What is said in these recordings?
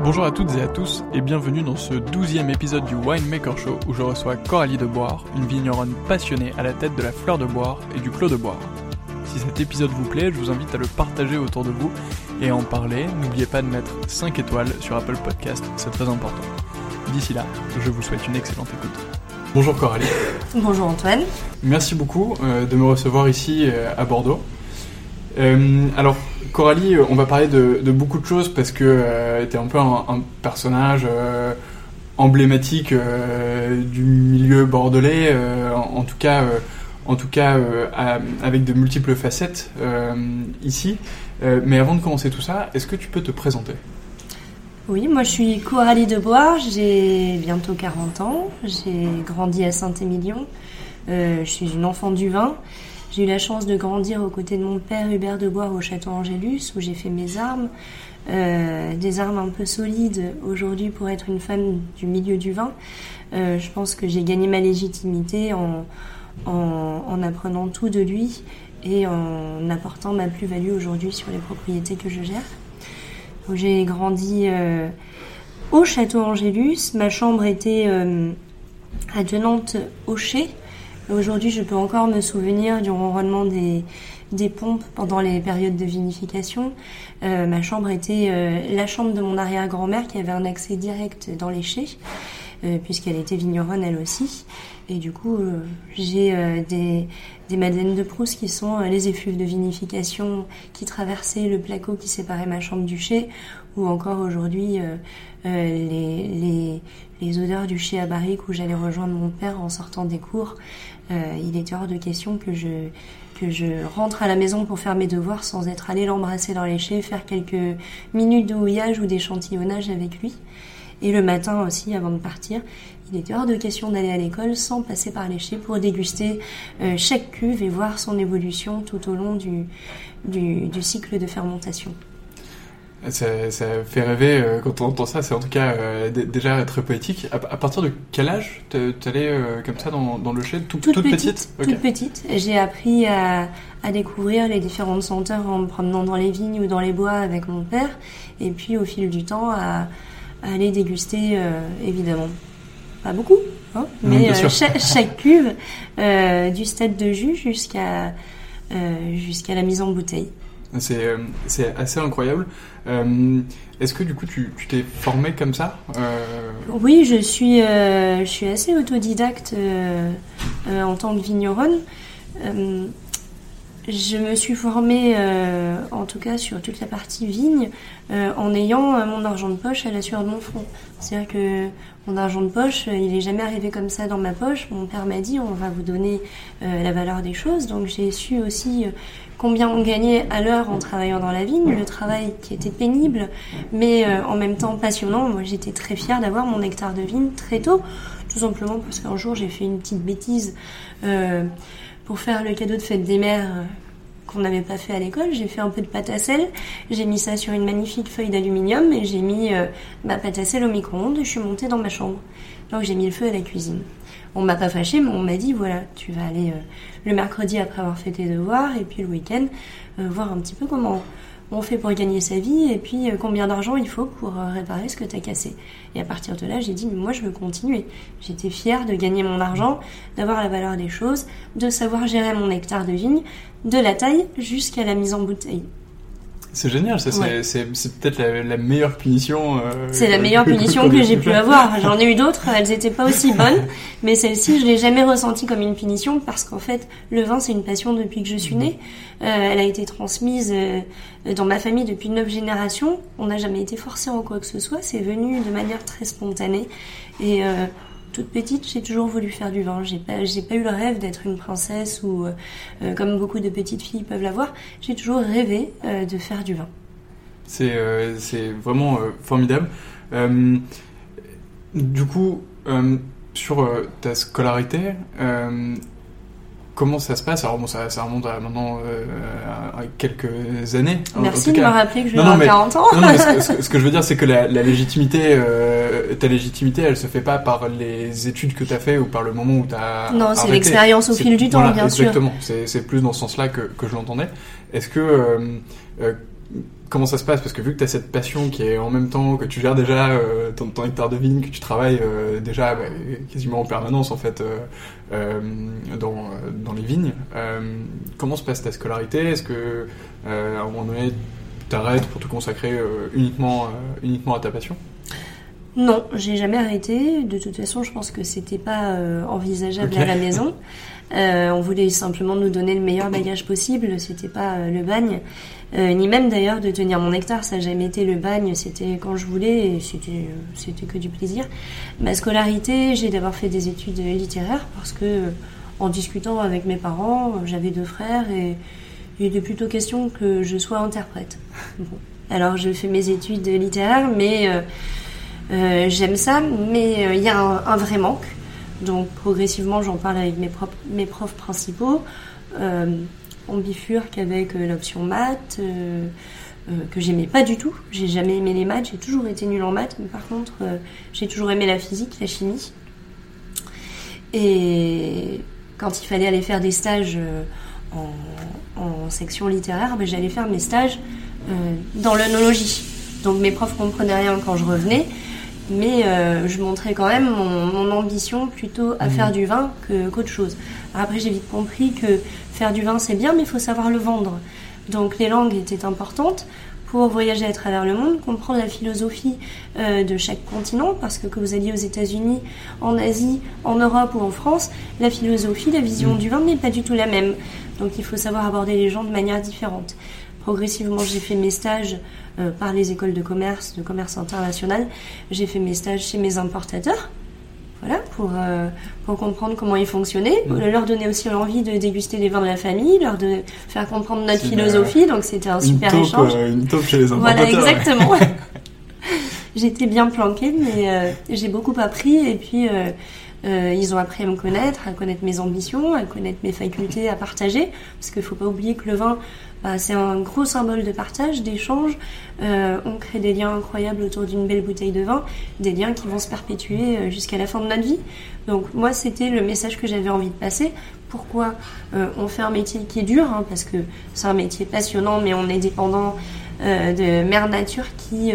Bonjour à toutes et à tous et bienvenue dans ce douzième épisode du Winemaker Show où je reçois Coralie de Boire, une vigneronne passionnée à la tête de la fleur de boire et du clos de boire. Si cet épisode vous plaît, je vous invite à le partager autour de vous et à en parler. N'oubliez pas de mettre 5 étoiles sur Apple Podcast, c'est très important. D'ici là, je vous souhaite une excellente écoute. Bonjour Coralie. Bonjour Antoine. Merci beaucoup euh, de me recevoir ici euh, à Bordeaux. Euh, alors, Coralie, on va parler de, beaucoup de choses parce que euh, tu es un peu un, personnage euh, emblématique du milieu bordelais, en, tout cas, en tout cas avec de multiples facettes ici. mais avant de commencer tout ça, est-ce que tu peux te présenter? Oui, moi je suis Coralie Debois, j'ai bientôt 40 ans, j'ai grandi à Saint-Émilion, je suis une enfant du vin j'ai eu la chance de grandir aux côtés de mon père Hubert de Bois au château Angélus où j'ai fait mes armes, euh, des armes un peu solides aujourd'hui pour être une femme du milieu du vin. Euh, je pense que j'ai gagné ma légitimité en, en, apprenant tout de lui et en apportant ma plus-value aujourd'hui sur les propriétés que je gère. J'ai grandi euh, au château Angélus. Ma chambre était advenante au chai. Aujourd'hui, je peux encore me souvenir du ronronnement des, des pompes pendant les périodes de vinification. Euh, ma chambre était euh, la chambre de mon arrière-grand-mère qui avait un accès direct dans les chais. puisqu'elle était vigneronne elle aussi. Et du coup, j'ai des, des madeleines de Proust qui sont les effluves de vinification qui traversaient le placo qui séparait ma chambre du chai, ou encore aujourd'hui les, les, les, odeurs du chai à barrique où j'allais rejoindre mon père en sortant des cours. Il était hors de question que je que je rentre à la maison pour faire mes devoirs sans être allé l'embrasser dans les faire quelques minutes de houillage ou d'échantillonnage avec lui. Et le matin aussi, avant de partir, il était hors de question d'aller à l'école sans passer par les pour déguster euh, chaque cuve et voir son évolution tout au long du, du cycle de fermentation. Ça, ça, fait rêver euh, quand on entend ça, c'est en tout cas euh, déjà très poétique. À, partir de quel âge t'allais euh, comme ça dans, dans le chai toute, toute, petite, Toute petite. J'ai appris à, à, découvrir les différentes senteurs en me promenant dans les vignes ou dans les bois avec mon père. Et puis au fil du temps, à, à aller déguster, évidemment, pas beaucoup, hein, mais chaque, chaque, cuve, du stade de jus jusqu'à jusqu'à la mise en bouteille. C'est c'est assez incroyable. Euh, est-ce que du coup tu t'es formé comme ça euh... Oui, je suis, euh, je suis assez autodidacte euh, en tant que vigneronne. je me suis formée, en tout cas sur toute la partie vigne, en ayant mon argent de poche à la sueur de mon front. C'est-à-dire que mon argent de poche, il n'est jamais arrivé comme ça dans ma poche. Mon père m'a dit on va vous donner la valeur des choses. Donc j'ai su aussi combien on gagnait à l'heure en travaillant dans la vigne, le travail qui était pénible, mais euh, en même temps passionnant. Moi, j'étais très fière d'avoir mon hectare de vigne très tôt, tout simplement parce qu'un jour, j'ai fait une petite bêtise euh, pour faire le cadeau de fête des mères euh, qu'on n'avait pas fait à l'école. J'ai fait un peu de pâte à sel, j'ai mis ça sur une magnifique feuille d'aluminium et j'ai mis ma pâte à sel au micro-ondes et je suis montée dans ma chambre. Donc j'ai mis le feu à la cuisine on m'a pas fâché, mais on m'a dit voilà, tu vas aller euh, le mercredi après avoir fait tes devoirs et puis le week-end euh, voir un petit peu comment on fait pour gagner sa vie et puis euh, combien d'argent il faut pour réparer ce que tu as cassé. Et à partir de là, j'ai dit moi je veux continuer. J'étais fière de gagner mon argent, d'avoir la valeur des choses, de savoir gérer mon hectare de vigne, de la taille jusqu'à la mise en bouteille. C'est génial, ça, c'est, peut-être la, meilleure punition. Euh, c'est la meilleure punition que, j'ai pu avoir. J'en ai eu d'autres, elles n'étaient pas aussi bonnes, mais celle-ci, je l'ai jamais ressentie comme une punition parce qu'en fait, le vin, c'est une passion depuis que je suis née. Euh, elle a été transmise euh, dans ma famille depuis neuf générations. On n'a jamais été forcé en quoi que ce soit. C'est venu de manière très spontanée et toute petite, j'ai toujours voulu faire du vin. J'ai pas, j'ai pas eu le rêve d'être une princesse ou euh, euh, comme beaucoup de petites filles peuvent l'avoir. J'ai toujours rêvé euh, de faire du vin. C'est, c'est vraiment formidable. du coup, sur ta scolarité, comment ça se passe Alors bon, ça, ça remonte à maintenant euh, à quelques années. Merci de me rappeler que je vais avoir 40 ans. non, non, ce, que, je veux dire, c'est que la, la légitimité, euh, ta légitimité, elle se fait pas par les études que tu as fait ou par le moment où tu as Non, c'est l'expérience au fil du temps, bien sûr. Exactement, c'est plus dans ce sens-là que, que je l'entendais. Est-ce que euh, euh comment ça se passe Parce que vu que tu as cette passion qui est en même temps que tu gères déjà euh, ton, ton, hectare de vigne, que tu travailles euh, déjà bah, quasiment en permanence en fait euh, euh dans, dans les vignes, comment se passe ta scolarité? Est-ce que à un moment donné tu t'arrêtes pour te consacrer uniquement, uniquement à ta passion? Non, j'ai jamais arrêté. De toute façon, je pense que c'était pas envisageable à la maison. On voulait simplement nous donner le meilleur bagage possible. C'était pas le bagne, ni même d'ailleurs de tenir mon hectare. Ça n'a jamais été le bagne. C'était quand je voulais. Et c'était que du plaisir. Ma scolarité, j'ai d'abord fait des études littéraires parce que en discutant avec mes parents, j'avais deux frères et il était plutôt question que je sois interprète. Alors je fais mes études littéraires, mais j'aime ça, mais il y a un vrai manque donc progressivement, j'en parle avec mes, mes profs principaux. Euh, on bifurque avec euh, l'option maths, euh, que j'aimais pas du tout. J'ai jamais aimé les maths, j'ai toujours été nulle en maths, mais par contre, j'ai toujours aimé la physique, la chimie. Et quand il fallait aller faire des stages en, section littéraire, ben, j'allais faire mes stages dans l'œnologie. Donc mes profs comprenaient rien quand je revenais mais euh, je montrais quand même mon, ambition plutôt à faire mmh. du vin qu'autre chose. Après, j'ai vite compris que faire du vin c'est bien, mais il faut savoir le vendre. Donc les langues étaient importantes pour voyager à travers le monde, comprendre la philosophie euh, de chaque continent, parce que que vous alliez aux États-Unis, en Asie, en Europe ou en France, la philosophie, la vision Mm. du vin n'est pas du tout la même. Donc il faut savoir aborder les gens de manière différente. Progressivement, j'ai fait mes stages euh, par les écoles de commerce, de commerce international. J'ai fait mes stages chez mes importateurs. Voilà, pour, euh, pour comprendre comment ils fonctionnaient, Mm. leur donner aussi l'envie de déguster les vins de la famille, leur de faire comprendre notre philosophie, donc c'était un super taupe, échange. euh, une taupe chez les Voilà, importateurs. ouais. exactement. J'étais bien planquée, mais euh, j'ai beaucoup appris et puis euh, euh, ils ont appris à me connaître, à connaître mes ambitions, à connaître mes facultés, à partager. Parce qu'il faut pas oublier que le vin, c'est un gros symbole de partage, d'échange. Euh, on crée des liens incroyables autour d'une belle bouteille de vin, des liens qui vont se perpétuer euh, jusqu'à la fin de notre vie. Donc moi, c'était le message que j'avais envie de passer. Pourquoi euh, on fait un métier qui est dur hein, Parce que c'est un métier passionnant, mais on est dépendant de Mère Nature qui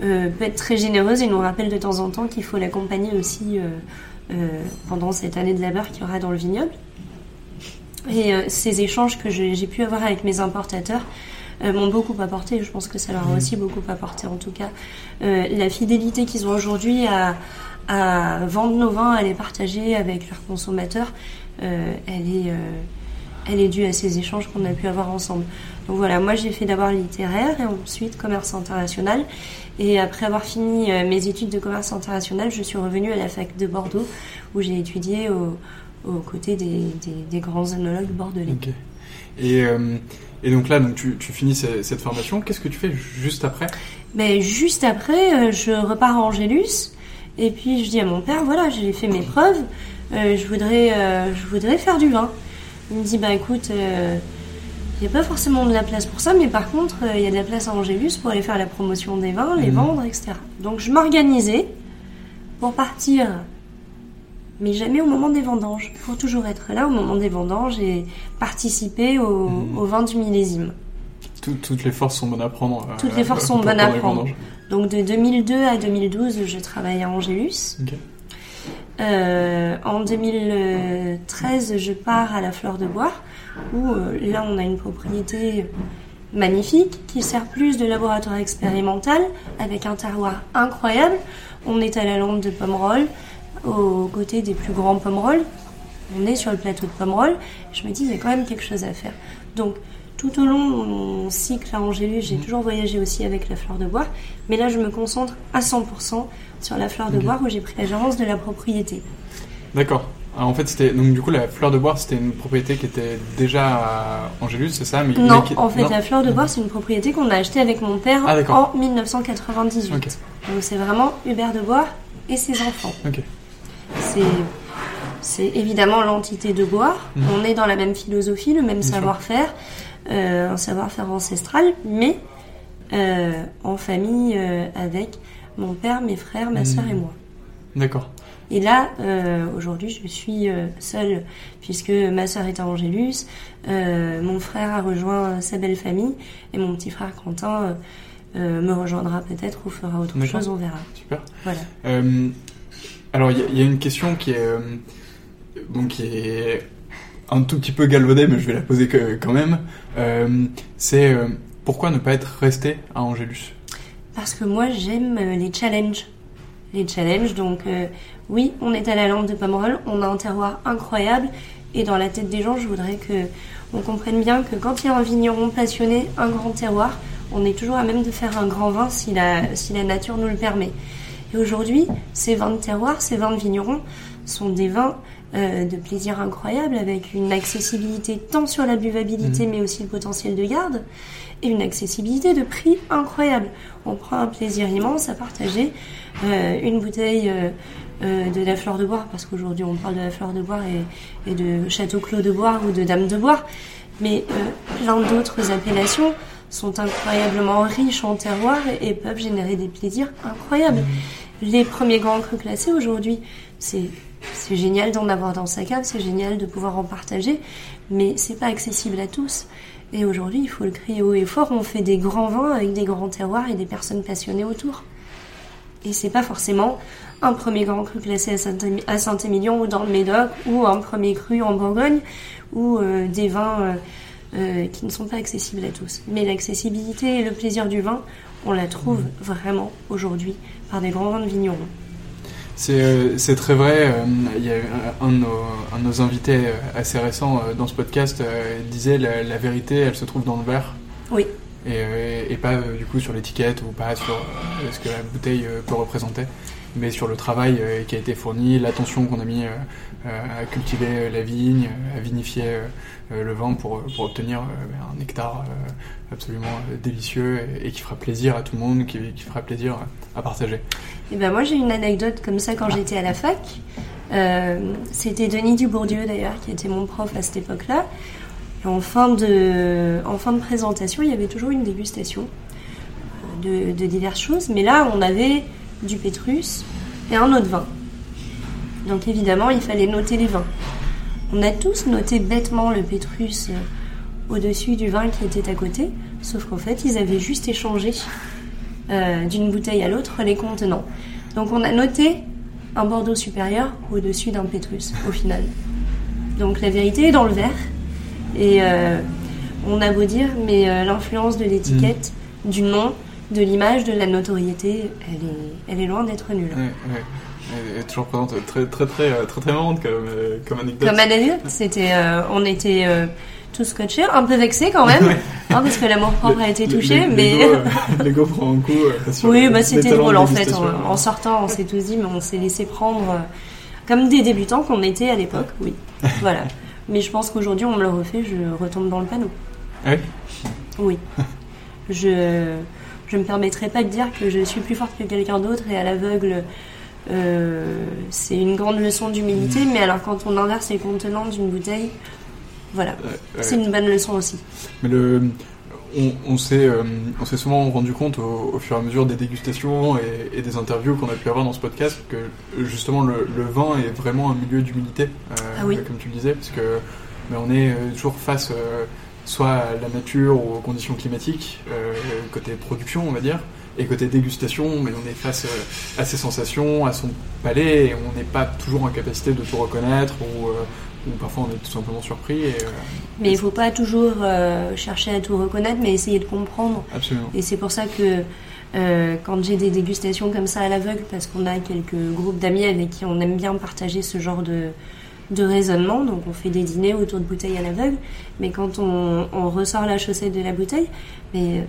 peut être très généreuse et nous rappelle de temps en temps qu'il faut l'accompagner aussi pendant cette année de labeur qu'il y aura dans le vignoble. Et euh, ces échanges que j'ai pu avoir avec mes importateurs euh, m'ont beaucoup apporté. Je pense que ça leur a aussi beaucoup apporté, en tout cas. Euh, la fidélité qu'ils ont aujourd'hui à, à vendre nos vins, à les partager avec leurs consommateurs, euh, elle est... euh, elle est due à ces échanges qu'on a pu avoir ensemble. Donc voilà, moi j'ai fait d'abord littéraire et ensuite commerce international. Et après avoir fini euh, mes études de commerce international, je suis revenue à la fac de Bordeaux où j'ai étudié au- aux côtés des, des- des grands œnologues bordelais. Et, euh, et donc là, donc tu, tu finis ce- cette formation. Qu'est-ce que tu fais juste après? Mais juste après, euh, je repars à Angélus et puis je dis à mon père, voilà, j'ai fait mes preuves, euh, je, voudrais, euh, je voudrais faire du vin. Il me dit, bah écoute, il n'y a pas forcément de la place pour ça, mais par contre, il y a de la place à Angélus pour aller faire la promotion des vins, les Mhm. vendre, etc. Donc je m'organisais pour partir, mais jamais au moment des vendanges, pour toujours être là au moment des vendanges et participer au, Mhm. au vin du millésime. Tout- Toutes les forces sont bonnes à prendre. euh, Toutes les forces sont pour bonnes à prendre. Donc de 2002 à 2012, je travaillais à Angélus. Ok. Euh, en 2013, je pars à la Fleur de Bois, où euh, là on a une propriété magnifique qui sert plus de laboratoire expérimental avec un terroir incroyable. On est à la lampe de Pomerol, aux côtés des plus grands Pomerol. On est sur le plateau de Pomerol. Je me dis, il y a quand même quelque chose à faire. Donc, tout au long de mon cycle à Angélus, j'ai toujours voyagé aussi avec la fleur de bois. Mais là, je me concentre à 100% sur la fleur de bois où j'ai pris la gérance de la propriété. D'accord. Alors, en fait, c'était donc du coup la fleur de bois, c'était une propriété qui était déjà à Angélus, c'est ça mais, Non, mais en fait, non la fleur de bois, c'est une propriété qu'on a achetée avec mon père Ah, en 1998. Ok. Donc, c'est vraiment Hubert de Bois et ses enfants. C'est, évidemment l'entité de Bois. Mhm. On est dans la même philosophie, le même savoir-faire, euh, un savoir-faire ancestral, mais euh, en famille euh, avec mon père, mes frères, ma sœur et moi. D'accord. Et là, aujourd'hui, je suis seule, puisque ma sœur est à Angélus, mon frère a rejoint sa belle famille, et mon petit frère Quentin me rejoindra peut-être ou fera autre chose, on verra. Super. Voilà. Alors, il y, a- une question qui est, euh, qui est un tout petit peu galvaudée, mais je vais la poser quand même. Euh, c'est euh, pourquoi ne pas être resté à Angélus Parce que moi, j'aime euh, les challenges. Les challenges, donc oui, on est à la lampe de Pomerol, on a un terroir incroyable, et dans la tête des gens, je voudrais que on comprenne bien que quand il y a un vigneron passionné, un grand terroir, on est toujours à même de faire un grand vin si la, si la nature nous le permet. Et aujourd'hui, ces vins de terroir, ces vins de vignerons sont des vins euh, de plaisir incroyable avec une accessibilité tant sur la buvabilité mais aussi le potentiel de garde et une accessibilité de prix incroyable. On prend un plaisir immense à partager euh, une bouteille euh, de la fleur de bois parce qu'aujourd'hui on parle de la fleur de bois et, et de Château Clos de Bois ou de Dame de Bois mais plein d'autres appellations sont incroyablement riches en terroir et, et peuvent générer des plaisirs incroyables. Les premiers grands crus classés aujourd'hui, c'est génial d'en avoir dans sa cave, c'est génial de pouvoir en partager, mais c'est pas accessible à tous. Et aujourd'hui, il faut le crier haut et fort. On fait des grands vins avec des grands terroirs et des personnes passionnées autour. Et c'est pas forcément un premier grand cru classé à Saint-Émilion ou dans le Médoc ou un premier cru en Bourgogne ou euh, des vins euh, euh, qui ne sont pas accessibles à tous. Mais l'accessibilité et le plaisir du vin, on la trouve vraiment aujourd'hui par des grands vins de vignerons. C'est euh, c'est très vrai. euh, Il y a un de, nos, un de nos invités euh, assez récent euh, dans ce podcast disait la, la vérité, elle se trouve dans le verre. Oui. Et, et pas du coup sur l'étiquette ou pas sur ce que la bouteille peut représenter, mais sur le travail qui a été fourni, l'attention qu'on a mis à cultiver euh, la vigne, à vinifier euh, euh, le vin pour, pour obtenir un nectar absolument délicieux et, et qui fera plaisir à tout le monde, qui, qui fera plaisir à partager. Et ben moi j'ai une anecdote comme ça quand j'étais à la fac. Euh, C'était Denis Dubourdieu d'ailleurs qui était mon prof à cette époque-là. En fin, de, en fin de présentation, il y avait toujours une dégustation de, de diverses choses. Mais là, on avait du Pétrus et un autre vin. Donc évidemment, il fallait noter les vins. On a tous noté bêtement le Pétrus euh, au-dessus du vin qui était à côté, sauf qu'en fait, ils avaient juste échangé euh, d'une bouteille à l'autre les contenants. Donc on a noté un Bordeaux supérieur au-dessus d'un Pétrus au final. Donc la vérité est dans le verre. Et euh, on a beau dire, mais euh, l'influence de l'étiquette, du nom, de l'image, de la notoriété, elle est, elle est loin d'être nulle. Ouais, ouais. Elle est toujours présente, très très très très très, très marrante comme, euh, comme anecdote. Comme anecdote, c'était, euh, on était euh, tous scotchés, un peu vexés quand même, Ouais. hein, parce que l'amour propre a été touché, mais L'ego euh, prend un coup. euh, sur oui, bah c'était drôle en fait. En, sortant, on s'est tous dit, mais on s'est laissé prendre euh, comme des débutants qu'on était à l'époque, oui. Voilà. Mais je pense qu'aujourd'hui, on me le refait, je retombe dans le panneau. Ah oui Oui. Je je me permettrai pas de dire que je suis plus forte que quelqu'un d'autre et à l'aveugle, euh, c'est une grande leçon d'humilité. Mais alors, quand on inverse les contenants d'une bouteille, voilà, Ouais, ouais. c'est une bonne leçon aussi. Mais le, on, on s'est euh, on s'est souvent rendu compte au, au fur et à mesure des dégustations et, et des interviews qu'on a pu avoir dans ce podcast que justement le, le vin est vraiment un milieu d'humilité, euh, Ah oui. comme tu le disais, parce que mais on est toujours face soit à la nature ou aux conditions climatiques, côté production on va dire, et côté dégustation, mais on est face euh, à ses sensations, à son palais, et on n'est pas toujours en capacité de tout reconnaître ou, euh, ou parfois on est tout simplement surpris. Et, euh, Mais il faut pas toujours euh, chercher à tout reconnaître, mais essayer de comprendre. absolument. Et c'est pour ça que euh, quand j'ai des dégustations comme ça à l'aveugle, parce qu'on a quelques groupes d'amis avec qui on aime bien partager ce genre de, de raisonnement, donc on fait des dîners autour de bouteilles à l'aveugle, mais quand on, on ressort la chaussette de la bouteille, mais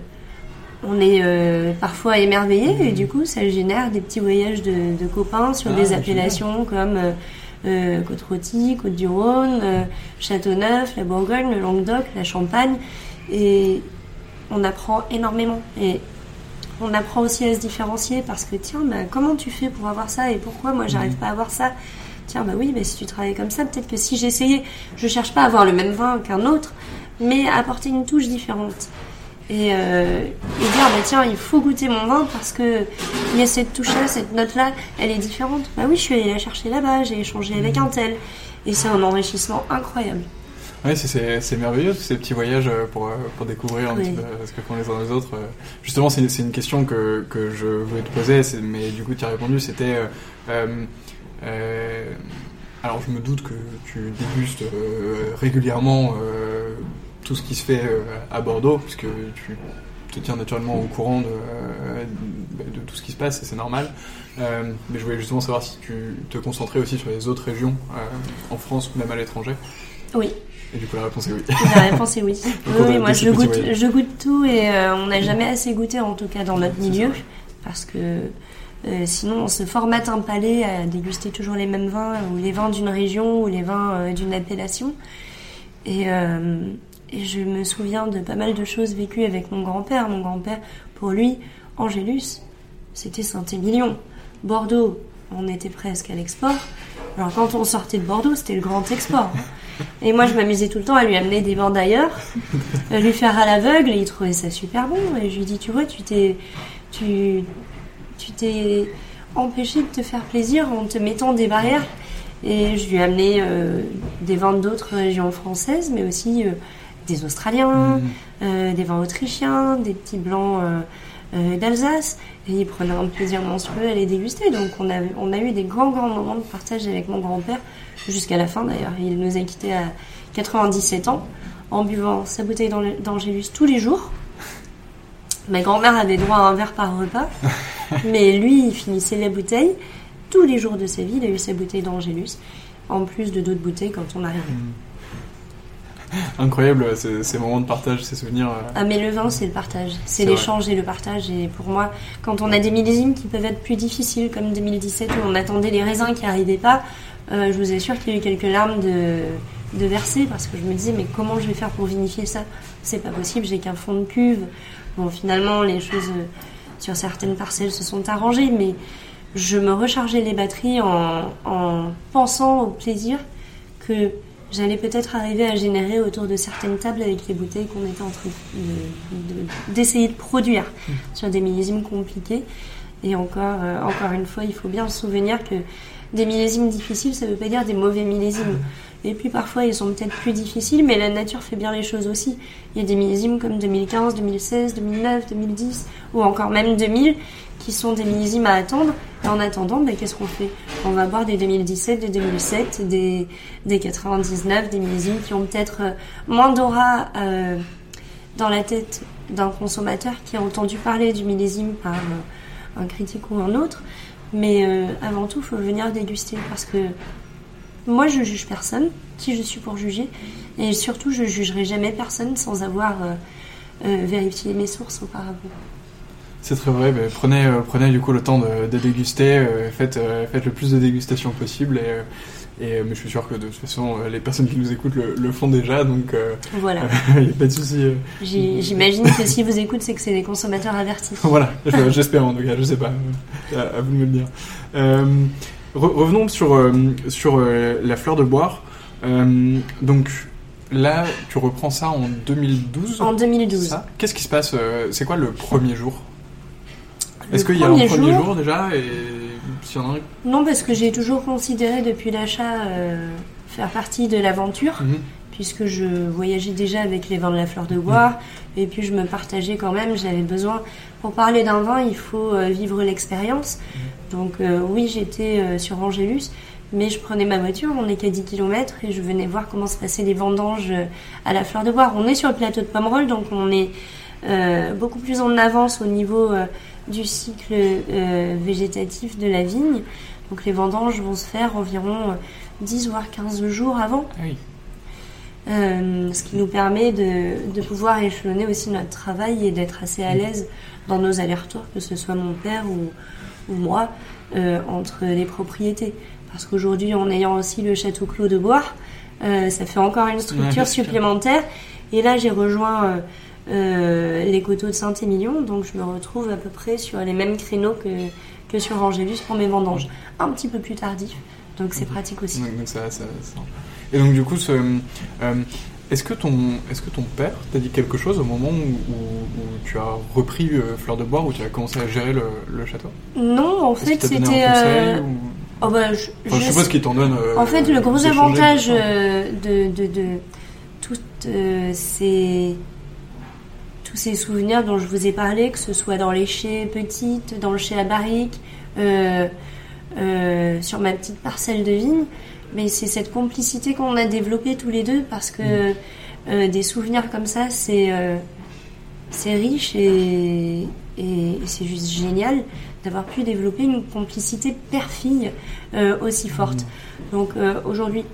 on est euh, parfois émerveillé et du coup ça génère des petits voyages de, de copains sur Ah, des génial. appellations comme euh, euh, Côte-Rôtie, Côte-du-Rhône, euh, Châteauneuf, la Bourgogne, le Languedoc, la Champagne et on apprend énormément et on apprend aussi à se différencier parce que tiens, bah, comment tu fais pour avoir ça et pourquoi moi j'arrive Mhm. pas à avoir ça? Tiens, bah oui, bah, si tu travailles comme ça, peut-être que si j'essayais, je cherche pas à avoir le même vin qu'un autre, mais à apporter une touche différente. Et, euh, et dire, bah tiens, il faut goûter mon vin parce que il y a cette touche-là, cette note-là, elle est différente. Bah oui, je suis allée la chercher là-bas, j'ai échangé avec un tel. Et c'est un enrichissement incroyable. Ouais, c'est- merveilleux ces petits voyages euh, pour, euh, pour découvrir un Oui. petit peu ce que font les uns les autres. Justement, c'est c'est une question que, que je voulais te poser, mais du coup tu as répondu, c'était... euh, euh, euh, alors je me doute que tu dégustes régulièrement tout ce qui se fait euh, à Bordeaux, puisque tu te tiens naturellement au courant de, euh, de tout ce qui se passe, et c'est normal. Euh, mais je voulais justement savoir si tu te concentrais aussi sur les autres régions, euh, en France ou même à l'étranger. Oui, Et du coup la réponse est oui. la réponse est oui. Oui, moi je goûte, voyages. je goûte tout et euh, on n'a jamais assez goûté en tout cas dans notre milieu ça. parce que sinon on se formate un palais à déguster toujours les mêmes vins ou les vins d'une région ou les vins d'une appellation. Et, et je me souviens de pas mal de choses vécues avec mon grand-père. Mon grand-père, pour lui, Angélus, c'était Saint-Émilion. Bordeaux, on était presque à l'export. Alors quand on sortait de Bordeaux, c'était le grand export. Et moi, je m'amusais tout le temps à lui amener des vins d'ailleurs, à lui faire à l'aveugle, et il trouvait ça super bon. Et je lui dis, tu vois, tu t'es, tu, tu t'es empêché de te faire plaisir en te mettant des barrières. Et je lui ai amené euh, des vins d'autres régions françaises, mais aussi euh, des Australiens, Mhm. euh, des vins autrichiens, des petits blancs euh, euh, d'Alsace. Et il prenait un plaisir monstrueux à les déguster. Donc on a, on a eu des grands, grands moments de partage avec mon grand-père, jusqu'à la fin d'ailleurs. Il nous a quittés à 97 ans. en buvant sa bouteille d'Ang- d'Angélus tous les jours. Ma grand-mère avait droit à un verre par repas, mais lui, il finissait la bouteille. Tous les jours de sa vie, il a eu sa bouteille d'Angélus, en plus de d'autres bouteilles quand on arrivait. Incroyable ces, ces moments de partage, ces souvenirs. euh. Ah mais le vin c'est le partage, C'est l'échange et le partage et pour moi quand on a des millésimes qui peuvent être plus difficiles comme 2017 où on attendait les raisins qui arrivaient pas, euh, je vous assure qu'il y a eu quelques larmes de, de verser parce que je me disais mais comment je vais faire pour vinifier ça? C'est pas possible, j'ai qu'un fond de cuve. Bon finalement les choses euh, sur certaines parcelles se sont arrangées mais je me rechargeais les batteries en, en pensant au plaisir que j'allais peut-être arriver à générer autour de certaines tables avec les bouteilles qu'on était en train de- de- d'essayer de, produire sur des millésimes compliqués. Et encore, euh, encore une fois, il faut bien se souvenir que des millésimes difficiles, ça ne veut pas dire des mauvais millésimes. Et puis parfois, ils sont peut-être plus difficiles, mais la nature fait bien les choses aussi. Il y a des millésimes comme 2015, 2016, 2009, 2010, ou encore même 2000, qui sont des millésimes à attendre. En attendant, ben, qu'est-ce qu'on fait? On va boire des 2017, des 2007, des, des 99, des millésimes qui ont peut-être euh, moins d'aura euh, dans la tête d'un consommateur qui a entendu parler du millésime par euh, un critique ou un autre. Mais avant tout, il faut venir déguster parce que moi, je juge personne. Qui je suis pour juger Et surtout, je jugerai jamais personne sans avoir vérifié mes sources auparavant. C'est très vrai. prenez, euh, prenez du coup le temps de, de déguster. euh, faites, euh, faites le plus de dégustation possible. Et, et, mais je suis sûr que de toute façon, les personnes qui nous écoutent le, le font déjà. Donc, Voilà. il n'y a pas de souci. J'imagine que si vous écoutez, c'est que c'est des consommateurs avertis. voilà, je- j'espère en tout cas, je sais pas, à, à vous de me le dire. Re- revenons sur, sur la fleur de boire. Donc là, tu reprends ça en 2012 En 2012. ça? Qu'est-ce qui se passe C'est quoi le premier jour? Est-ce qu'il y a un premier premier jour- déjà Et a un Non, parce que j'ai toujours considéré depuis l'achat euh, faire partie de l'aventure, Mhm. puisque je voyageais déjà avec les vins de la fleur de bois, et puis je me partageais quand même, j'avais besoin, pour parler d'un vin, il faut euh, vivre l'expérience. Donc euh, oui, j'étais euh, sur Angélus, mais je prenais ma voiture, on n'est qu'à 10 km, et je venais voir comment se passaient les vendanges à la fleur de bois. On est sur le plateau de Pomerol, donc on est euh, beaucoup plus en avance au niveau du cycle euh, végétatif de la vigne. Donc les vendanges vont se faire environ euh, 10 voire 15 jours avant, oui. Euh, ce qui nous permet de, de pouvoir échelonner aussi notre travail et d'être assez à l'aise dans nos allers-retours, que ce soit mon père ou, ou moi, euh, entre les propriétés. Parce qu'aujourd'hui, en ayant aussi le château Clos de Bois, euh, ça fait encore une structure supplémentaire. Et là, j'ai rejoint euh, les coteaux de Saint-Émilion, donc je me retrouve à peu près sur les mêmes créneaux que, que sur Angélus pour mes vendanges. Un petit peu plus tardif, donc c'est pratique aussi. Donc, donc ça, ça- ça- Et donc du coup, ce, euh, est-ce que ton, est-ce que ton père t'a dit quelque chose au moment où, où- où tu as repris euh, Fleur de Boire, où tu as commencé à gérer le, le château? Non, en fait, c'était. euh, ou- oh bah, je, Enfin, je je suppose qu'il t'en donne. En fait, le gros avantage de, de, de toutes ces tous ces souvenirs dont je vous ai parlé, que ce soit dans les chais petites, dans le chai à barrique, euh, euh, sur ma petite parcelle de vigne, mais c'est cette complicité qu'on a développée tous les deux parce que euh, des souvenirs comme ça, c'est c'est riche et, et, c'est juste génial d'avoir pu développer une complicité père-fille aussi forte. Donc euh, aujourd'hui,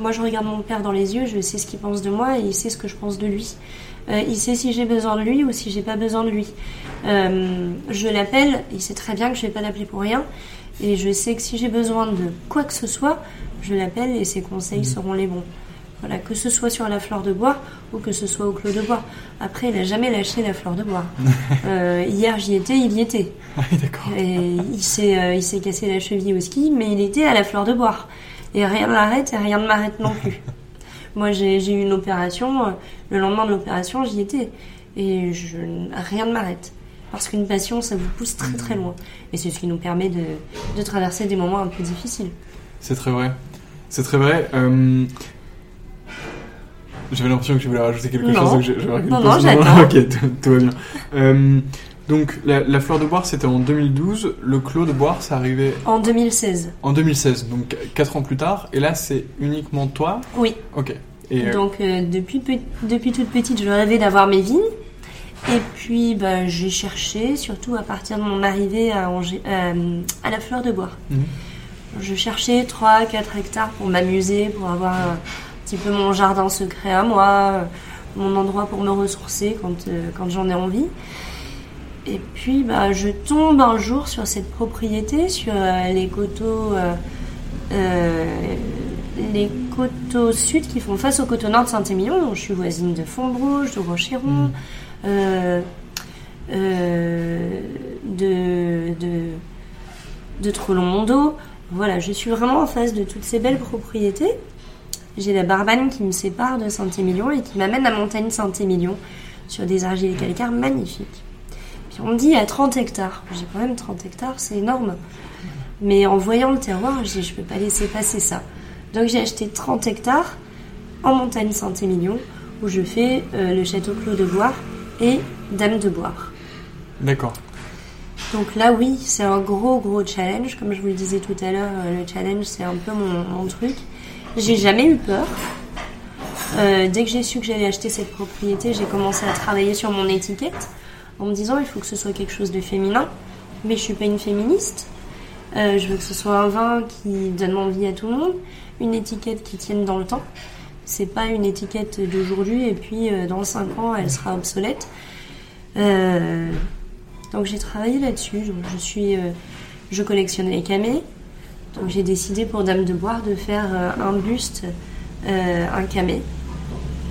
moi je regarde mon père dans les yeux, je sais ce qu'il pense de moi et il sait ce que je pense de lui. Euh, il sait si j'ai besoin de lui ou si j'ai pas besoin de lui. Euh, je l'appelle, il sait très bien que je vais pas l'appeler pour rien. Et je sais que si j'ai besoin de quoi que ce soit, je l'appelle et ses conseils seront les bons. Voilà, que ce soit sur la fleur de bois ou que ce soit au clos de bois. Après, il a jamais lâché la fleur de bois. Euh, hier, j'y étais, il y était. Ah d'accord. Et il s'est, il s'est cassé la cheville au ski, mais il était à la fleur de bois. Et rien ne l'arrête et rien ne m'arrête non plus. Moi, j'ai, eu une opération. euh, Le lendemain de l'opération, j'y étais. Et je, rien ne m'arrête. Parce qu'une passion, ça vous pousse très très loin. Et c'est ce qui nous permet de, de traverser des moments un peu difficiles. C'est très vrai. C'est très vrai. Euh, J'avais l'impression que tu voulais rajouter quelque Non. chose. une Non, non, j'attends. ok, tout, tout va bien. Euh, donc, la, la fleur de boire, c'était en 2012. Le clos de boire, ça arrivait En 2016. en 2016, donc 4 ans plus tard. Et là, c'est uniquement toi. Oui. Ok. Et, euh, Donc euh, depuis, depuis toute petite, je rêvais d'avoir mes vignes. Et puis bah, j'ai cherché, surtout à partir de mon arrivée à, Angers, euh, à la Fleur de Bois. Mhm. Je cherchais 3-4 hectares pour m'amuser, pour avoir un petit peu mon jardin secret à moi, mon endroit pour me ressourcer quand, euh, quand j'en ai envie. Et puis bah, je tombe un jour sur cette propriété, sur euh, les coteaux, euh, euh, les coteaux sud qui font face aux coteaux nord de Saint-Émilion. Je suis voisine de Fontbrouge, de Rocheron, euh, de, de, de Trolon-Mondo. Voilà, je suis vraiment en face de toutes ces belles propriétés. J'ai la Barbane qui me sépare de Saint-Émilion et qui m'amène à Montagne Saint-Émilion sur des argiles calcaires magnifiques. On me dit à 30 hectares. J'ai quand même 30 hectares, c'est énorme. Mais en voyant le terroir, j'ai je peux pas laisser passer ça. Donc j'ai acheté 30 hectares en Montagne Saint-Émilion où je fais euh, le château Clos de Boire et Dame de Boire. D'accord. Donc là, oui, c'est un gros, gros challenge. Comme je vous le disais tout à l'heure, euh, le challenge, c'est un peu mon, mon truc. J'ai jamais eu peur. Euh, dès que j'ai su que j'allais acheter cette propriété, j'ai commencé à travailler sur mon étiquette en me disant il faut que ce soit quelque chose de féminin. Mais je suis pas une féministe. Euh, je veux que ce soit un vin qui donne envie à tout le monde, une étiquette qui tienne dans le temps. C'est pas une étiquette d'aujourd'hui et puis euh, dans 5 ans elle sera obsolète. Euh, donc j'ai travaillé là-dessus. Je suis, je collectionne les camés. Donc j'ai décidé pour Dame de Boire de faire un buste, un camé.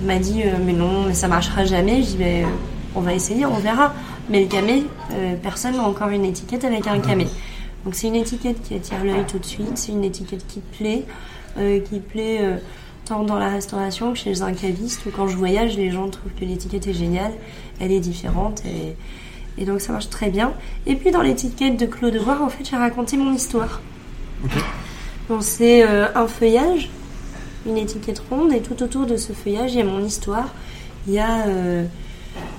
M'a dit mais non, mais ça marchera jamais. Je dis euh, on va essayer, on verra. Mais le camé, euh, personne n'a encore une étiquette avec un camé. Donc c'est une étiquette qui attire l'œil tout de suite. C'est une étiquette qui plaît, euh, qui plaît euh, tant dans la restauration que chez un caviste. Ou quand je voyage, les gens trouvent que l'étiquette est géniale. Elle est différente. Et donc ça marche très bien. Et puis dans l'étiquette de Claude de Boire, en fait, j'ai raconté mon histoire. Donc c'est un feuillage, une étiquette ronde, et tout autour de ce feuillage, il y a mon histoire. Il y a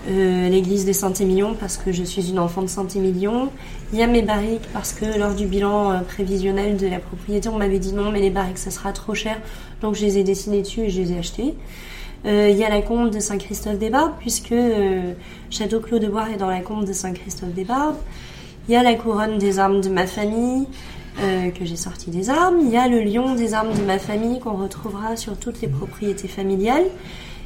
euh, l'église de Saint-Émilion parce que je suis une enfant de Saint-Émilion. Il y a mes barriques parce que lors du bilan euh, prévisionnel de la propriété, on m'avait dit non, mais les barriques, ça sera trop cher. Donc je les ai dessinées dessus et je les ai achetées. Euh, il y a la combe de Saint-Christophe-des-Barbes, puisque Château Clos de Boire est dans la combe de Saint-Christophe-des-Barbes. Il y a la couronne des armes de ma famille, que j'ai sorti des armes. Il y a le lion des armes de ma famille qu'on retrouvera sur toutes les propriétés familiales.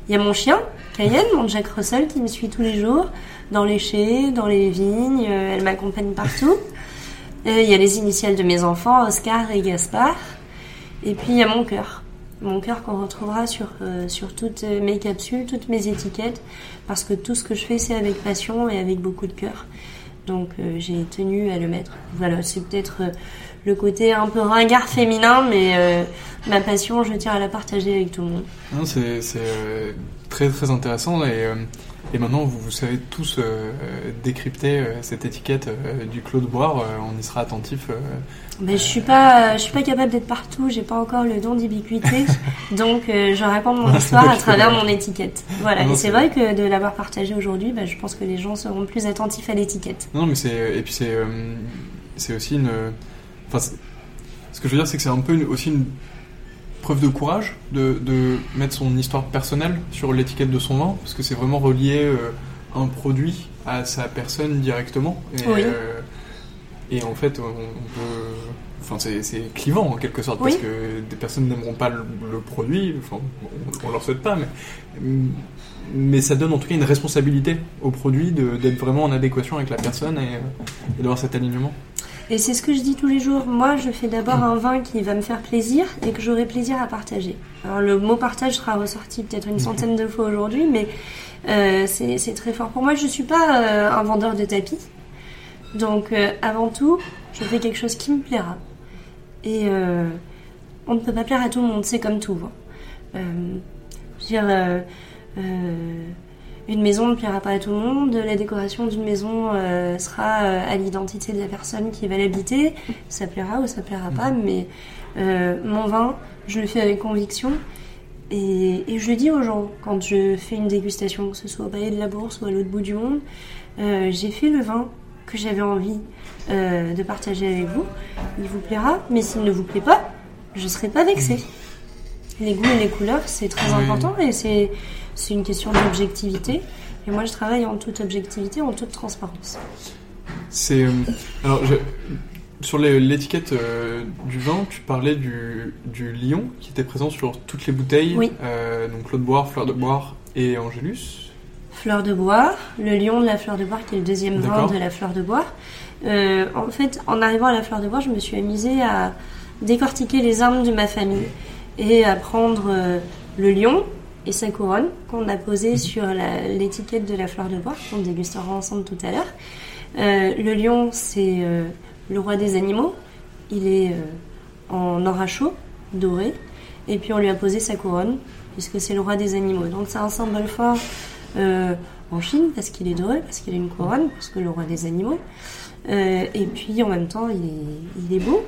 Il y a mon chien, Cayenne, mon Jack Russell, qui me suit tous les jours, dans les chais, dans les vignes, euh, elle m'accompagne partout. Euh, il y a les initiales de mes enfants, Oscar et Gaspard. Et puis il y a mon cœur. Mon cœur qu'on retrouvera sur, euh, sur toutes mes capsules, toutes mes étiquettes, parce que tout ce que je fais, c'est avec passion et avec beaucoup de cœur. Donc euh, j'ai tenu à le mettre. Voilà, c'est peut-être le côté un peu ringard féminin, mais euh, ma passion, je tiens à la partager avec tout le monde. Non, c'est c'est, euh, très très intéressant et, euh, et maintenant vous, vous savez tous décrypter cette étiquette du Claude Boire, on y sera attentif. Ben, je suis pas, je suis pas capable d'être partout. J'ai pas encore le don d'ubiquité, donc je raconte mon histoire à travers mon étiquette. Voilà. Non, et c'est c'est vrai que de l'avoir partagé aujourd'hui, ben, je pense que les gens seront plus attentifs à l'étiquette. Non, mais c'est et puis c'est c'est aussi une. Enfin, ce que je veux dire, c'est que c'est un peu une- aussi une preuve de courage de, de mettre son histoire personnelle sur l'étiquette de son vin, parce que c'est vraiment relier euh, un produit à sa personne directement. Et, Oui. euh, et en fait, on, peut. Enfin, c'est clivant en quelque sorte, Oui. parce que des personnes n'aimeront pas le, le produit, enfin, on, on leur souhaite pas, mais. Mais ça donne en tout cas une responsabilité au produit d'être vraiment en adéquation avec la personne et, et d'avoir cet alignement. Et c'est ce que je dis tous les jours. Moi, je fais d'abord un vin qui va me faire plaisir et que j'aurai plaisir à partager. Alors, le mot partage sera ressorti peut-être une centaine de fois aujourd'hui, mais euh, c'est très fort pour moi. Je suis pas euh, un vendeur de tapis. Donc, euh, avant tout, je fais quelque chose qui me plaira. Et on ne peut pas plaire à tout le monde, c'est comme tout. hein. Je veux dire, une maison ne plaira pas à tout le monde, la décoration d'une maison euh, sera euh, à l'identité de la personne qui va l'habiter, ça plaira ou ça plaira pas, mais euh, mon vin, je le fais avec conviction. Et, et je le dis aux gens quand je fais une dégustation, que ce soit au Palais de la Bourse ou à l'autre bout du monde, euh, j'ai fait le vin que j'avais envie euh, de partager avec vous. Il vous plaira, mais s'il ne vous plaît pas, je serai pas vexée. Les goûts et les couleurs, c'est très important et c'est c'est une question d'objectivité. Et moi, je travaille en toute objectivité, en toute transparence. C'est euh, alors je- sur l'étiquette euh, du vin, tu parlais du, du lion qui était présent sur toutes les bouteilles. Oui. Euh, donc Claude Boire, Fleur de Boire et Angélus. Fleur de bois, le lion de la fleur de bois qui est le deuxième vin de la fleur de bois. Euh, en fait, en arrivant à la fleur de bois, je me suis amusée à décortiquer les armes de ma famille et à prendre le lion et sa couronne qu'on a posé sur la- l'étiquette de la fleur de bois, qu'on dégustera ensemble tout à l'heure. Euh, le lion, c'est euh, le roi des animaux. Il est euh, en or à chaud, doré. Et puis on lui a posé sa couronne, puisque c'est le roi des animaux. Donc c'est un symbole fort en Chine, parce qu'il est doré, parce qu'il a une couronne, parce que le roi des animaux. Et puis en même temps, il est, il est beau.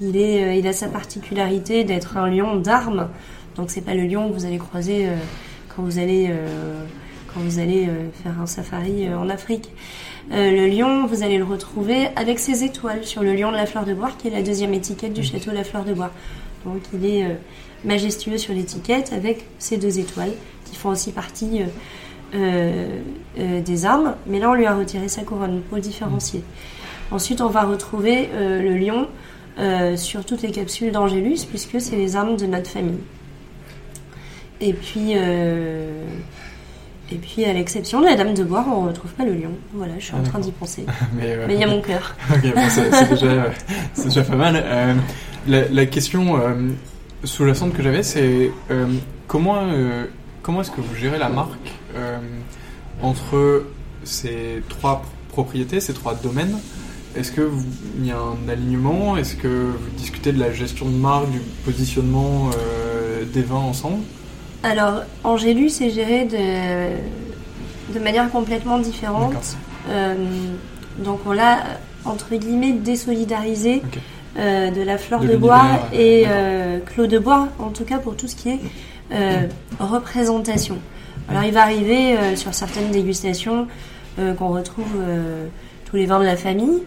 Il, est, il a sa particularité d'être un lion d'armes. Donc c'est pas le lion que vous allez croiser euh, quand vous allez, euh, quand vous allez euh, faire un safari en Afrique. Le lion, vous allez le retrouver avec ses étoiles sur le lion de la fleur de bois, qui est la deuxième étiquette du château de la fleur de bois. Donc il est majestueux sur l'étiquette avec ses deux étoiles qui font aussi partie euh, euh, euh, des armes. Mais là, on lui a retiré sa couronne pour le différencier. Ensuite, on va retrouver euh, le lion sur toutes les capsules d'Angélus, puisque c'est les armes de notre famille. Et puis, euh, et puis à l'exception de la Dame de Bois, on ne retrouve pas le lion. Voilà, je suis Ah, en train d'y penser. Mais, euh, Mais il y a mon cœur. Ok, bon, c'est déjà, euh, déjà pas mal. Euh, la, la question sous-jacente que j'avais, c'est comment, comment est-ce que vous gérez la marque entre ces trois propriétés, ces trois domaines? Est-ce que vous- il y a un alignement? Est-ce que vous discutez de la gestion de marque, du positionnement euh, des vins ensemble? Alors, Angélus est géré de, de manière complètement différente. Euh, donc, on l'a, entre guillemets, désolidarisé euh, de la fleur De de, bois l'univers, et euh, Clos de bois, en tout cas pour tout ce qui est euh, représentation. Alors, il va arriver euh, sur certaines dégustations euh, qu'on retrouve euh, tous les vins de la famille,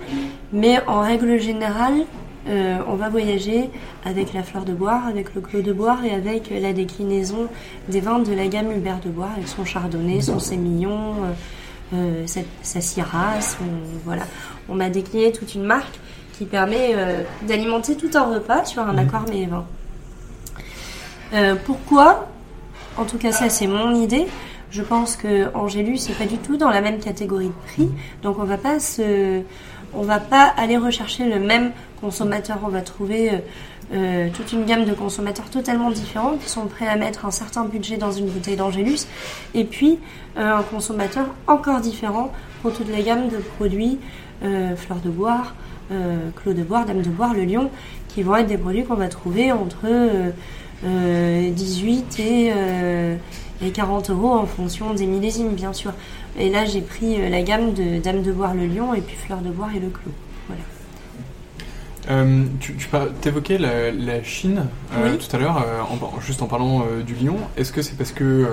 mais en règle générale, euh, on va voyager avec la fleur de bois, avec le clos de bois et avec la déclinaison des vins de la gamme Hubert de Bois, avec son chardonnay, son sémillon, euh, euh, sa, sa syrah, son- voilà. On a décliné toute une marque qui permet euh, d'alimenter tout un repas sur un accord mais vin. Euh, pourquoi? En tout cas, ça c'est mon idée. Je pense que Angélus c'est pas du tout dans la même catégorie de prix, donc on va pas se, on va pas aller rechercher le même consommateur. On va trouver euh, euh, toute une gamme de consommateurs totalement différents qui sont prêts à mettre un certain budget dans une bouteille d'Angélus, et puis euh, un consommateur encore différent pour toute la gamme de produits euh, fleurs de bois, euh, clos de bois, dame de bois, le lion, qui vont être des produits qu'on va trouver entre euh, euh, 18 et, et 40 euros en fonction des millésimes, bien sûr. Et là, j'ai pris euh, la gamme de Dame de Bois le lion et puis Fleur de Bois et le clos. Voilà. Euh, tu tu t'évoquais la, la Chine euh, Oui. tout à l'heure, euh, juste en parlant du lion. Est-ce que c'est parce que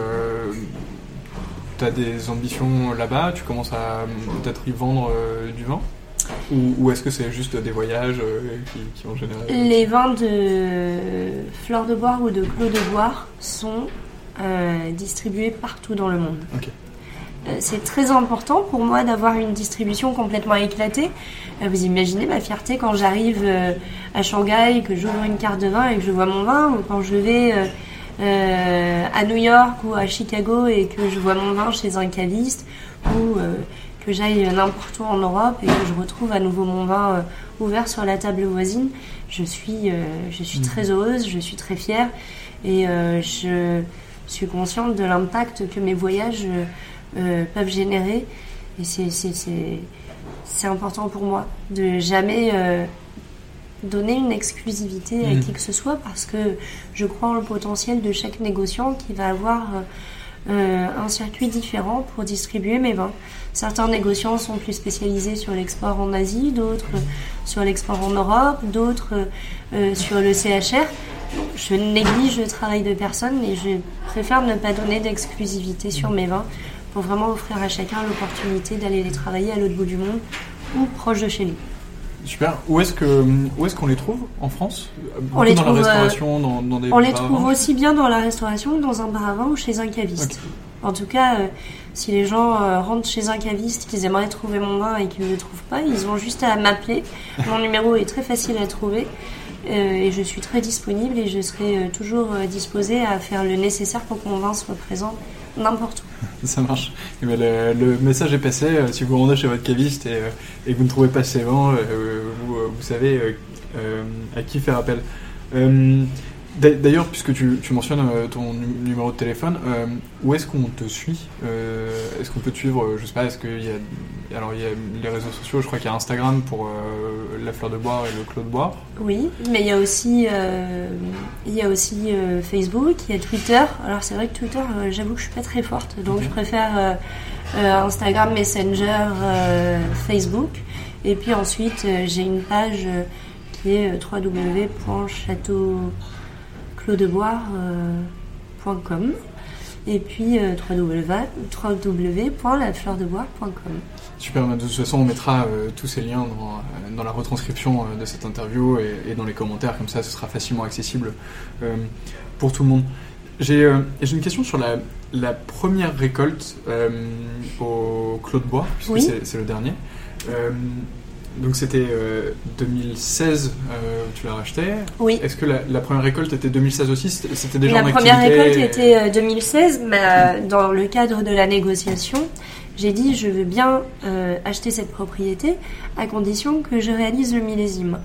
tu as des ambitions là-bas, tu commences à peut-être y vendre du vin? Ou, ou est-ce que c'est juste des voyages qui, qui ont généré Les vins de Fleur de Bois ou de Clos de Bois sont distribués partout dans le monde. Ok. Euh, C'est très important pour moi d'avoir une distribution complètement éclatée. Euh, Vous imaginez ma fierté quand j'arrive euh, à Shanghai, que j'ouvre une carte de vin et que je vois mon vin, ou quand je vais à New York ou à Chicago et que je vois mon vin chez un caviste, ou que j'aille n'importe où en Europe et que je retrouve à nouveau mon vin ouvert sur la table voisine. Je suis, je suis très heureuse, je suis très fière et je suis consciente de l'impact que mes voyages euh, peuvent générer. Et c'est, important pour moi de jamais euh, donner une exclusivité à Mhm. qui que ce soit parce que je crois en le potentiel de chaque négociant qui va avoir euh, euh, un circuit différent pour distribuer mes vins. Certains négociants sont plus spécialisés sur l'export en Asie, d'autres sur l'export en Europe, d'autres sur le CHR. Je néglige le travail de personne et je préfère ne pas donner d'exclusivité sur mes vins pour vraiment offrir à chacun l'opportunité d'aller les travailler à l'autre bout du monde ou proche de chez lui. Super. Où est-ce que où est-ce qu'on les trouve en France? On les dans trouve, la restauration, dans, dans des On les trouve aussi bien dans la restauration, dans un bar à vin ou chez un caviste. En tout cas, euh, si les gens euh, rentrent chez un caviste, qu'ils aimeraient trouver mon vin et qu'ils ne le trouvent pas, ils ont juste à m'appeler. Mon numéro est très facile à trouver. euh, et je suis très disponible et je serai euh, toujours euh, disposée à faire le nécessaire pour que mon vin soit présent n'importe où. Ça marche. Eh ben, le, message est passé. Euh, Si vous rendez chez votre caviste et, euh, que vous ne trouvez pas ces vins, euh, vous, savez à qui faire appel. D'a- D'ailleurs, puisque tu, tu mentionnes euh, ton nu- numéro de téléphone, euh, où est-ce qu'on te suit? Euh, Est-ce qu'on peut te suivre Je sais pas. Est-ce qu'il y a alors il y a les réseaux sociaux. Je crois qu'il y a Instagram pour la fleur de boire et le clos de boire. Oui, mais il y a aussi, il y a aussi Facebook, il y a Twitter. Alors c'est vrai que Twitter, j'avoue que je suis pas très forte, donc je préfère Instagram, Messenger, Facebook. Et puis ensuite, j'ai une page qui est euh, www.châteauclaudeboire.com et puis euh, www- www.lafleurdeboire.com. Super, de toute façon on mettra euh, tous ces liens dans, euh, dans la retranscription euh, de cette interview et, et dans les commentaires, comme ça ce sera facilement accessible euh, pour tout le monde. J'ai euh, une question sur la, la première récolte euh, au Clos de Bois, puisque Oui. c'est le dernier. Euh, donc c'était euh, 2016 euh, où tu l'as racheté. Oui. Est-ce que la, la première récolte était 2016 aussi? C'était déjà La en première récolte était euh, 2016, mais euh, dans le cadre de la négociation, j'ai dit je veux bien euh, acheter cette propriété à condition que je réalise le millésime.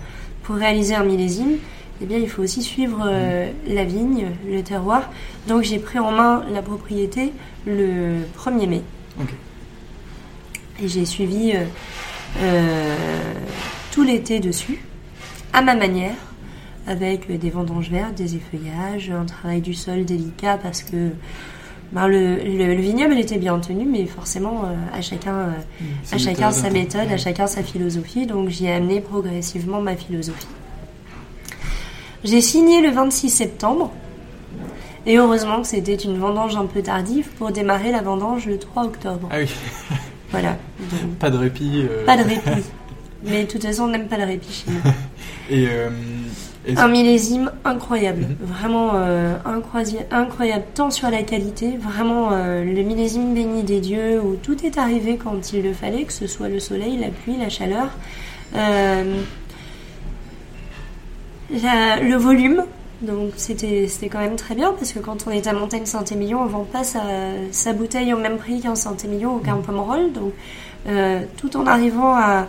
Pour réaliser un millésime, eh bien, il faut aussi suivre euh, la vigne, le terroir. Donc j'ai pris en main la propriété le 1er mai. Ok. Et j'ai suivi euh, euh, tout l'été dessus, à ma manière, avec euh, des vendanges vertes, des effeuillages, un travail du sol délicat parce que ben, le, le- le vignoble était bien tenu, mais forcément euh, à chacun, euh, C'est à chacun sa méthode, à chacun sa philosophie. Donc j'y ai amené progressivement ma philosophie. J'ai signé le 26 septembre. Et heureusement que c'était une vendange un peu tardive pour démarrer la vendange le 3 octobre. Ah oui, Voilà. Pas de répit. euh, pas de répit. Mais de toute façon, on n'aime pas le répit chez nous. Et, euh, et- Un millésime incroyable, Mhm. vraiment euh, incroyable, tant sur la qualité, vraiment le millésime béni des dieux où tout est arrivé quand il le fallait, que ce soit le soleil, la pluie, la chaleur, la- le volume. Donc c'était c'était quand même très bien parce que quand on est à Montagne Saint-Émilion, on vend pas sa, sa bouteille au même prix qu'un Saint-Émilion ou qu'un Pomerol. Donc euh, tout en arrivant à,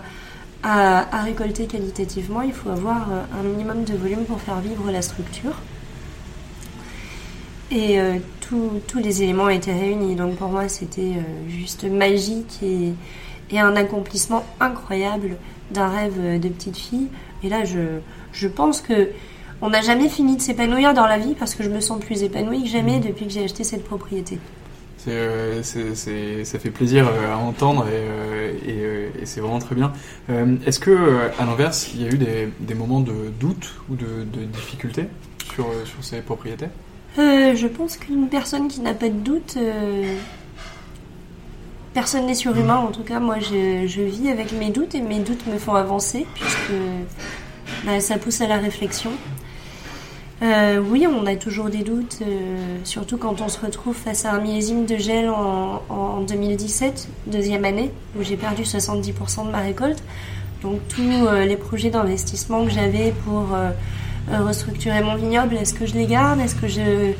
à, à récolter qualitativement, il faut avoir euh, un minimum de volume pour faire vivre la structure. Et euh, tous- tous les éléments étaient réunis. Donc pour moi, c'était euh, juste magique et, et un accomplissement incroyable d'un rêve de petite fille. Et là, je, je pense que on n'a jamais fini de s'épanouir dans la vie parce que je me sens plus épanouie que jamais depuis que j'ai acheté cette propriété. Euh, ça fait plaisir euh, à entendre et, euh, et, c'est vraiment très bien. Est-ce que, à l'inverse, il y a eu des, moments de doute ou de, difficulté sur, sur ces propriétés je pense qu'une personne qui n'a pas de doute, personne n'est surhumain. En tout cas, moi, je, je vis avec mes doutes et mes doutes me font avancer puisque bah, ça pousse à la réflexion. Euh, oui, on a toujours des doutes, euh, surtout quand on se retrouve face à un millésime de gel en, en 2017, deuxième année, où j'ai perdu 70% de ma récolte. Donc tous euh, les projets d'investissement que j'avais pour restructurer mon vignoble, est-ce que je les garde? Est-ce que je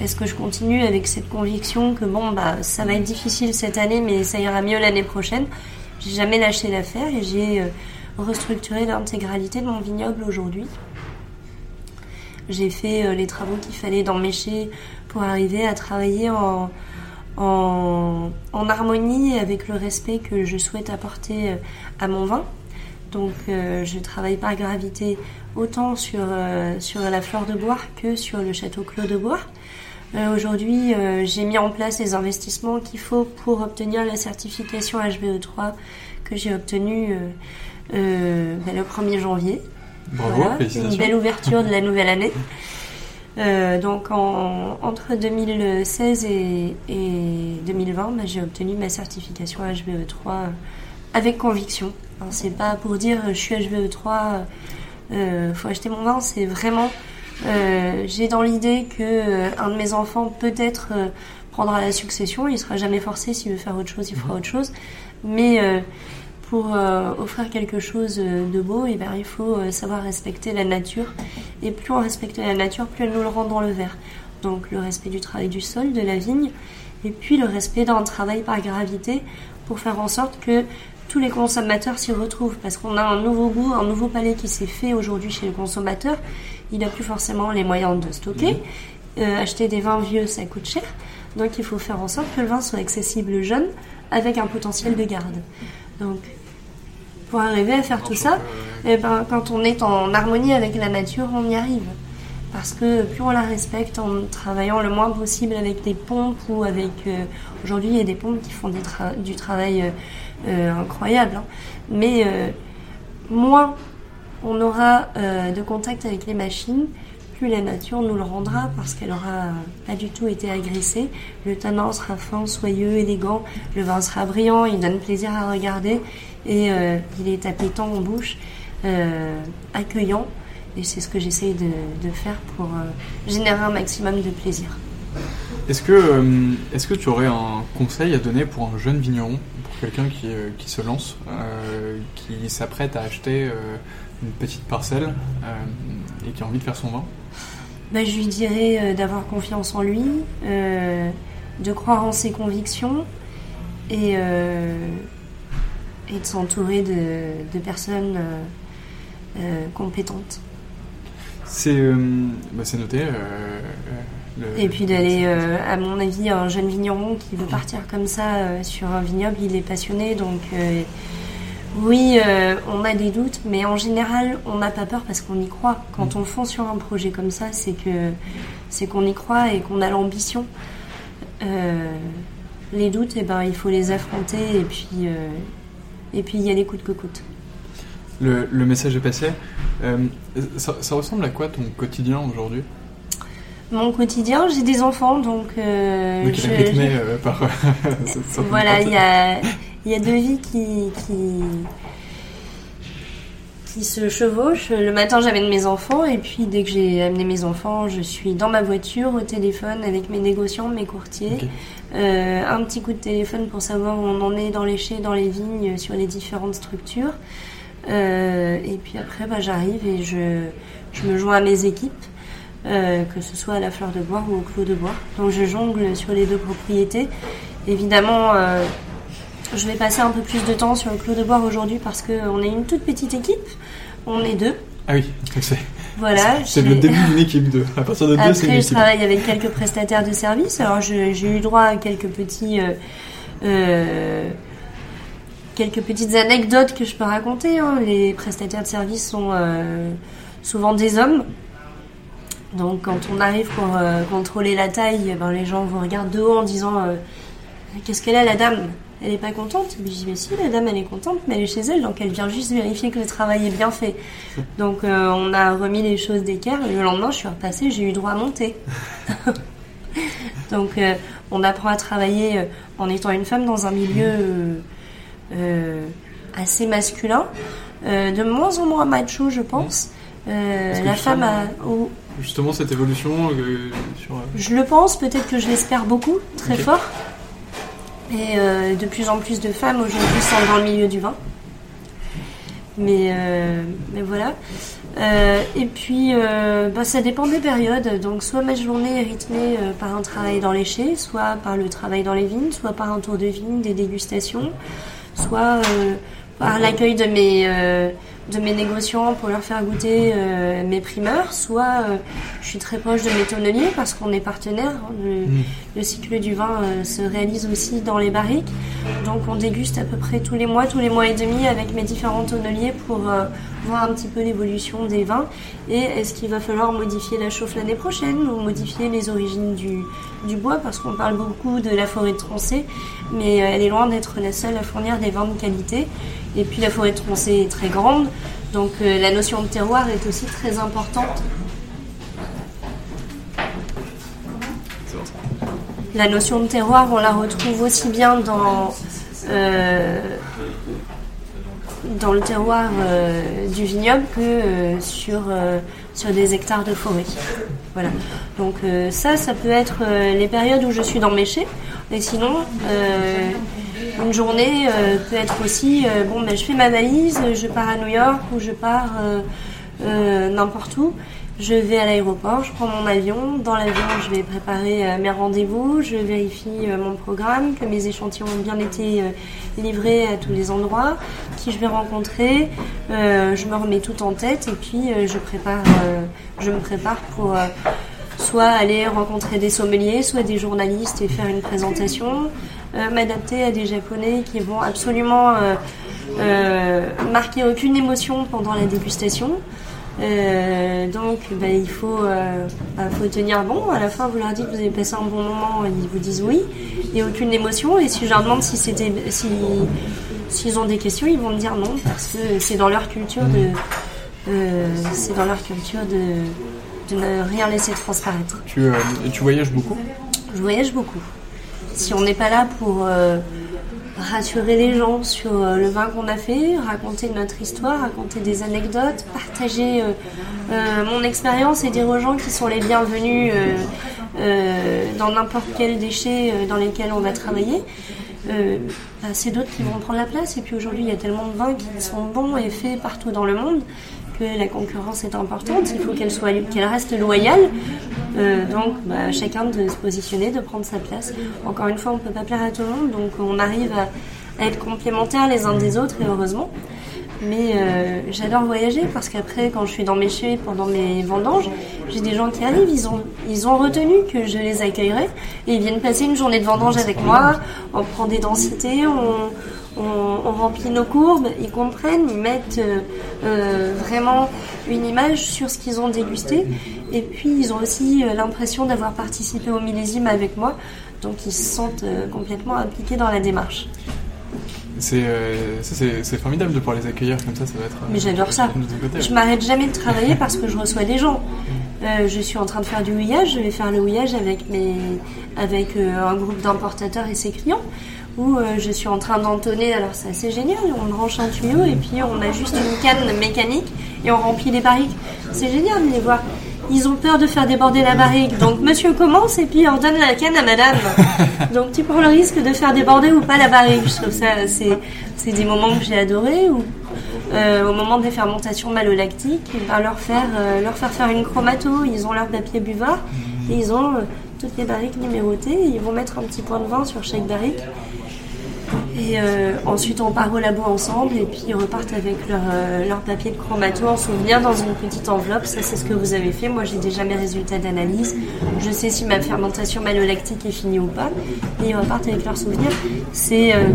est-ce que je continue avec cette conviction que bon bah ça va être difficile cette année mais ça ira mieux l'année prochaine? J'ai jamais lâché l'affaire et j'ai restructuré l'intégralité de mon vignoble aujourd'hui. J'ai fait euh, les travaux qu'il fallait dans Méché pour arriver à travailler en, harmonie avec le respect que je souhaite apporter euh, à mon vin. Donc euh, je travaille par gravité autant sur, sur la fleur de bois que sur le château Clos de Bois. Aujourd'hui, j'ai mis en place les investissements qu'il faut pour obtenir la certification HVE3 que j'ai obtenue ben, le 1er janvier. Bravo, Voilà, une belle ouverture de la nouvelle année. Euh, donc en- entre 2016 et, et 2020, bah, j'ai obtenu ma certification HVE3 avec conviction. C'est pas pour dire je suis HVE3, euh, faut acheter mon vin, c'est vraiment euh, j'ai dans l'idée que euh, un de mes enfants peut-être euh, prendra la succession, il sera jamais forcé. S'il veut faire autre chose, il fera autre chose, mais euh, pour euh, offrir quelque chose de beau, et eh ben, il faut savoir respecter la nature. Et plus on respecte la nature, plus elle nous le rend dans le verre. Donc le respect du travail du sol, de la vigne, et puis le respect d'un travail par gravité pour faire en sorte que tous les consommateurs s'y retrouvent parce qu'on a un nouveau goût, un nouveau palais qui s'est fait aujourd'hui chez le consommateur. Il n'a plus forcément les moyens de stocker. Euh, acheter des vins vieux, ça coûte cher. Donc il faut faire en sorte que le vin soit accessible jeune avec un potentiel de garde. Donc pour arriver à faire tout ça, eh ben, quand on est en harmonie avec la nature, on y arrive parce que plus on la respecte en travaillant le moins possible avec des pompes ou avec... Euh, aujourd'hui, il y a des pompes qui font du travail euh, euh, incroyable, hein. mais moins on aura de contact avec les machines, plus la nature nous le rendra parce qu'elle aura pas du tout été agressée. Le tanin sera fin, soyeux, élégant, le vin sera brillant, il donne plaisir à regarder et il est appétant en bouche, accueillant. Et c'est ce que j'essaye de, faire pour euh, générer un maximum de plaisir. Est-ce que, euh, est que tu aurais un conseil à donner pour un jeune vigneron, pour quelqu'un qui, euh, qui, se lance, qui s'apprête à acheter une petite parcelle et qui a envie de faire son vin? Bah, Je lui dirais d'avoir confiance en lui, de croire en ses convictions et, et de s'entourer de, de, personnes compétentes. C'est euh, bah, noté. Euh, euh, et puis d'aller, à mon avis, un jeune vigneron qui veut partir comme ça sur un vignoble, il est passionné. Donc oui, on a des doutes, mais en général, on n'a pas peur parce qu'on y croit. Quand mm. on fonce sur un projet comme ça, c'est que c'est qu'on y croit et qu'on a l'ambition. les doutes, eh ben, il faut les affronter et puis et puis il y a les coups que coûte le, message est passé. Euh, ça, ressemble à quoi ton quotidien aujourd'hui? Mon quotidien, j'ai des enfants, donc. Euh, donc rythmé euh, par. voilà, il y a, y a deux vies qui, qui, qui se chevauchent. Le matin, j'amène mes enfants, et puis dès que j'ai amené mes enfants, je suis dans ma voiture, au téléphone, avec mes négociants, mes courtiers. Euh, un petit coup de téléphone pour savoir où on en est dans les chais, dans les vignes, sur les différentes structures. Euh, et puis après, bah, j'arrive et je, je, me joins à mes équipes, euh, que ce soit à la fleur de bois ou au clos de bois. Donc je jongle sur les deux propriétés. Évidemment, je vais passer un peu plus de temps sur le clos de bois aujourd'hui parce qu'on est une toute petite équipe. On est deux. Ah oui, c'est. Voilà. C'est le début d'une équipe de. À partir de deux, Après, je travaille avec quelques prestataires de services. Alors, j'ai eu droit à quelques petits. Euh, quelques petites anecdotes que je peux raconter. Hein. Les prestataires de services sont euh, souvent des hommes. Donc quand on arrive pour euh, contrôler la taille, eh ben, les gens vous regardent de haut en disant euh, Qu'est-ce qu'elle a la dame? Elle est pas contente Je dis Mais si, la dame elle est contente, mais elle est chez elle, donc elle vient juste vérifier que le travail est bien fait. Donc on a remis les choses d'équerre. Le lendemain, je suis repassée, j'ai eu droit à monter. donc on apprend à travailler en étant une femme dans un milieu euh, assez masculin, euh, de moins en moins macho, je pense. Euh, la femme a. Justement, cette évolution sur. Je le pense, peut-être que je l'espère beaucoup, très fort. Et de plus en plus de femmes aujourd'hui sont dans le milieu du vin. Mais, mais voilà. et puis, bah, ça dépend des périodes. Donc, soit ma journée est rythmée par un travail dans les chais, soit par le travail dans les vignes, soit par un tour de vigne, des dégustations soit euh, par l'accueil de mes euh, de mes négociants pour leur faire goûter euh, mes primeurs, soit je suis très proche de mes tonneliers parce qu'on est partenaire. Le, mm. le, cycle du vin se réalise aussi dans les barriques, donc on déguste à peu près tous les mois, tous les mois et demi avec mes différents tonneliers pour voir un petit peu l'évolution des vins et est-ce qu'il va falloir modifier la chauffe l'année prochaine ou modifier les origines du, bois parce qu'on parle beaucoup de la forêt de Troncé mais euh, elle est loin d'être la seule à fournir des vins de qualité. Et puis la forêt de Troncé est très grande donc euh, la notion de terroir est aussi très importante. La notion de terroir on la retrouve aussi bien dans euh, dans le terroir du vignoble que sur, sur des hectares de forêt. Voilà. Donc ça, ça peut être les périodes où je suis dans mes chais. Et sinon, une journée peut être aussi, bon, ben, je fais ma valise, je pars à New York ou je pars n'importe où. Je vais à l'aéroport, je prends mon avion. Dans l'avion, je vais préparer euh, mes rendez-vous, je vérifie euh, mon programme, que mes échantillons ont bien été euh, livrés à tous les endroits, qui je vais rencontrer. je me remets tout en tête et puis je prépare, je me prépare pour soit aller rencontrer des sommeliers, soit des journalistes et faire une présentation, m'adapter à des Japonais qui vont absolument marquer aucune émotion pendant la dégustation. Euh, donc, bah, il faut, euh, bah, faut tenir bon. À la fin, vous leur dites que vous avez passé un bon moment, ils vous disent oui. Il n'y a aucune émotion. Et si je leur demande si c'était, si, s'ils ont des questions, ils vont me dire non parce que c'est dans leur culture de, euh, c'est dans leur culture de, de ne rien laisser transparaître. Tu, tu voyages beaucoup? Je voyage beaucoup. Si on n'est pas là pour rassurer les gens sur euh, le vin qu'on a fait, raconter notre histoire, raconter des anecdotes, partager euh, euh, mon expérience et dire aux gens qui sont les bienvenus dans n'importe quel déchet dans lesquels on va travailler. Bah, c'est d'autres qui vont prendre la place. Et puis aujourd'hui, il y a tellement de vins qui sont bons et faits partout dans le monde la concurrence est importante. Il faut qu'elle soit, qu'elle reste loyale. donc, bah, chacun de se positionner, de prendre sa place. Encore une fois, on ne peut pas plaire à tout le monde, donc on arrive à, être complémentaires les uns des autres, et heureusement. Mais euh, j'adore voyager parce qu'après, quand je suis dans mes chais pendant mes vendanges, j'ai des gens qui arrivent, ils ont, ils ont retenu que je les accueillerais et ils viennent passer une journée de vendange avec moi. On prend des densités, on, on, remplit nos courbes, ils comprennent, ils mettent euh, euh, vraiment une image sur ce qu'ils ont dégusté. Et puis ils ont aussi l'impression d'avoir participé au millésime avec moi, donc ils se sentent complètement impliqués dans la démarche. Euh, c'est formidable de pouvoir les accueillir comme ça, ça va être. Mais j'adore ça. Je m'arrête jamais de travailler parce que je reçois des gens. Euh, je suis en train de faire du houillage, je vais faire le houillage avec, mes, avec euh, un groupe d'importateurs et ses clients, où je suis en train d'entonner, alors c'est assez génial, on branche un tuyau et puis on a juste une canne mécanique et on remplit les barriques. C'est génial de les voir ils ont peur de faire déborder la barrique. Donc monsieur commence et puis on donne la canne à madame. Donc tu prends le risque de faire déborder ou pas la barrique. Je trouve ça, c'est, des moments que j'ai adorés. Ou euh, au moment des fermentations malolactiques, ben, leur, faire, euh, leur faire faire une chromato. Ils ont leur papier buvard et ils ont euh, toutes les barriques numérotées. Ils vont mettre un petit point de vin sur chaque barrique. Et euh, ensuite, on part au labo ensemble et puis ils repartent avec leur, euh, leur papier de chromato en souvenir dans une petite enveloppe. Ça, c'est ce que vous avez fait. Moi, j'ai déjà mes résultats d'analyse. Je sais si ma fermentation malolactique est finie ou pas. Et ils repartent avec leurs souvenirs. C'est euh,